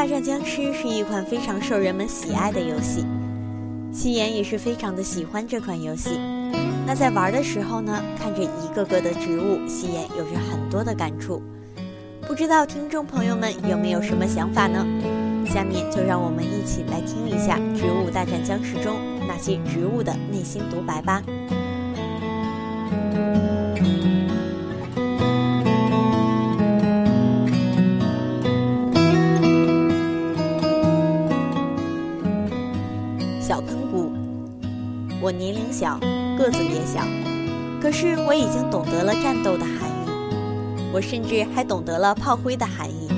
大战僵尸》是一款非常受人们喜爱的游戏，夕颜也是非常的喜欢这款游戏。那在玩的时候呢，看着一个个的植物，夕颜有着很多的感触。不知道听众朋友们有没有什么想法呢？下面就让我们一起来听一下《植物大战僵尸》中那些植物的内心独白吧。小，个子也小，可是我已经懂得了战斗的含义，我甚至还懂得了炮灰的含义。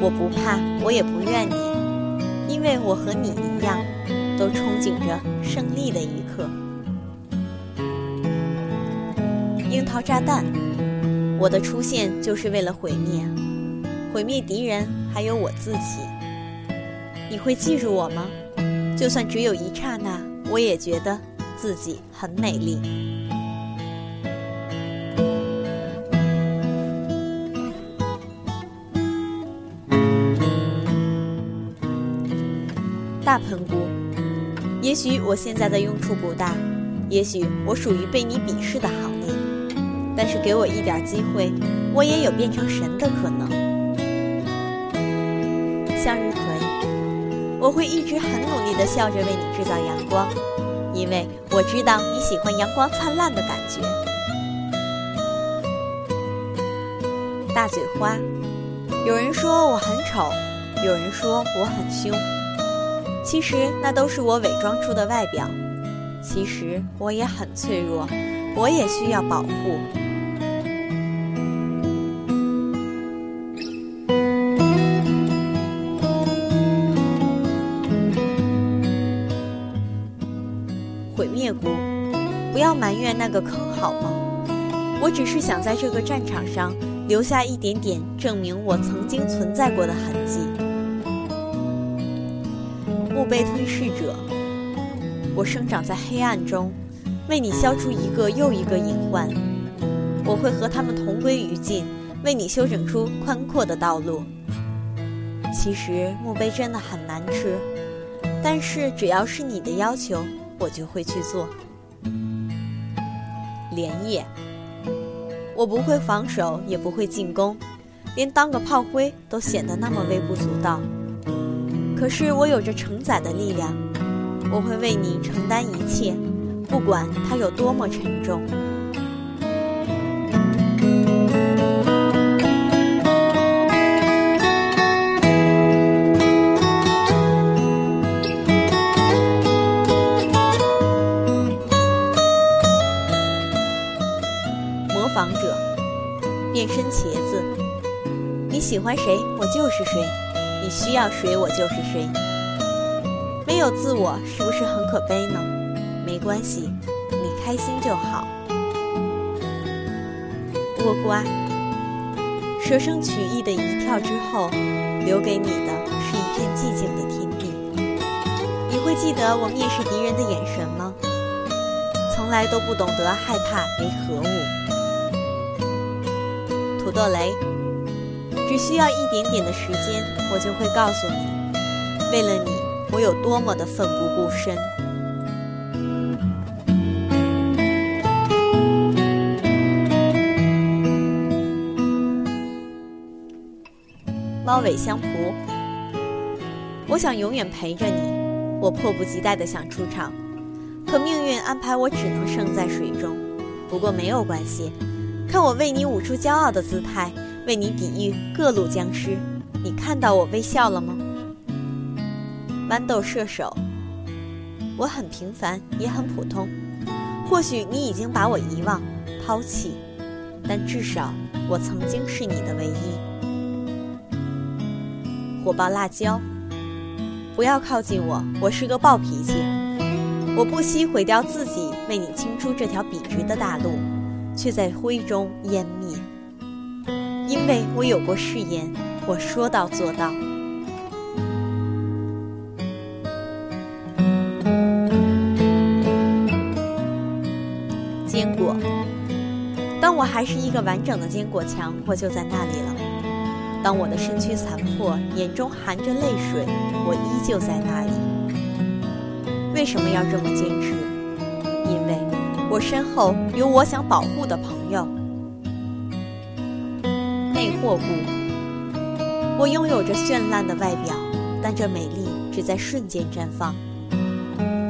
我不怕，我也不怨你，因为我和你一样，都憧憬着胜利的一刻。樱桃炸弹，我的出现就是为了毁灭，毁灭敌人，还有我自己。你会记住我吗？就算只有一刹那，我也觉得自己很美丽。大喷菇，也许我现在的用处不大，也许我属于被你鄙视的行列，但是给我一点机会，我也有变成神的可能。向日葵。我会一直很努力地笑着为你制造阳光，因为我知道你喜欢阳光灿烂的感觉。大嘴花，有人说我很丑，有人说我很凶，其实那都是我伪装出的外表。其实我也很脆弱，我也需要保护。毁灭菇，不要埋怨那个坑好吗？我只是想在这个战场上留下一点点证明我曾经存在过的痕迹。墓碑吞噬者，我生长在黑暗中，为你消除一个又一个隐患。我会和他们同归于尽，为你修整出宽阔的道路。其实墓碑真的很难吃，但是只要是你的要求。我就会去做。连夜，我不会防守，也不会进攻，连当个炮灰都显得那么微不足道。可是我有着承载的力量，我会为你承担一切，不管它有多么沉重。模仿者，变身茄子。你喜欢谁，我就是谁；你需要谁，我就是谁。没有自我，是不是很可悲呢？没关系，你开心就好。倭瓜，舍生取义的一跳之后，留给你的是一片寂静的天地。你会记得我蔑视敌人的眼神吗？从来都不懂得害怕为何物。土豆雷，只需要一点点的时间，我就会告诉你，为了你，我有多么的奋不顾身。猫尾香蒲，我想永远陪着你，我迫不及待的想出场，可命运安排我只能生在水中。不过没有关系。看我为你舞出骄傲的姿态，为你抵御各路僵尸，你看到我微笑了吗？豌豆射手，我很平凡，也很普通。或许你已经把我遗忘、抛弃，但至少我曾经是你的唯一。火爆辣椒，不要靠近我，我是个暴脾气，我不惜毁掉自己，为你清出这条笔直的大路。却在灰中湮灭，因为我有过誓言，我说到做到。坚果，当我还是一个完整的坚果墙，我就在那里了。当我的身躯残破，眼中含着泪水，我依旧在那里。为什么要这么坚持？我身后有我想保护的朋友。魅惑不，我拥有着绚烂的外表，但这美丽只在瞬间绽放。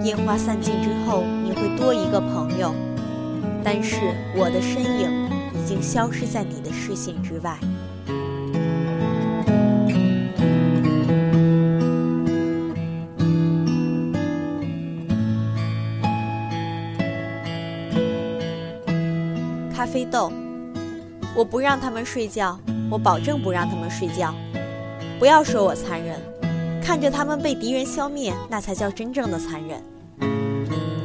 烟花散尽之后，你会多一个朋友，但是我的身影已经消失在你的视线之外。啡豆，我不让他们睡觉，我保证不让他们睡觉。不要说我残忍，看着他们被敌人消灭，那才叫真正的残忍。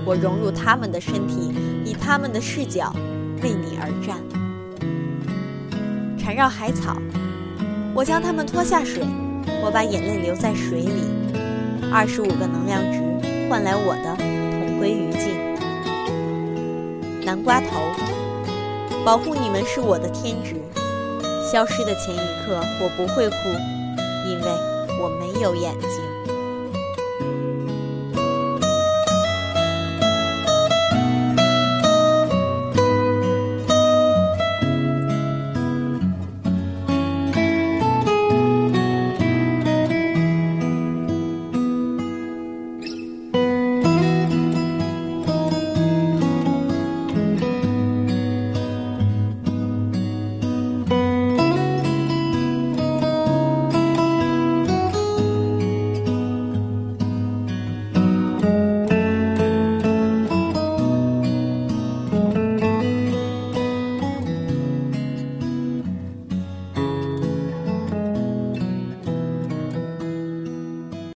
我融入他们的身体，以他们的视角为你而战。缠绕海草，我将它们拖下水，我把眼泪留在水里。二十五个能量值换来我的同归于尽。南瓜头。保护你们是我的天职。消失的前一刻，我不会哭，因为我没有眼睛。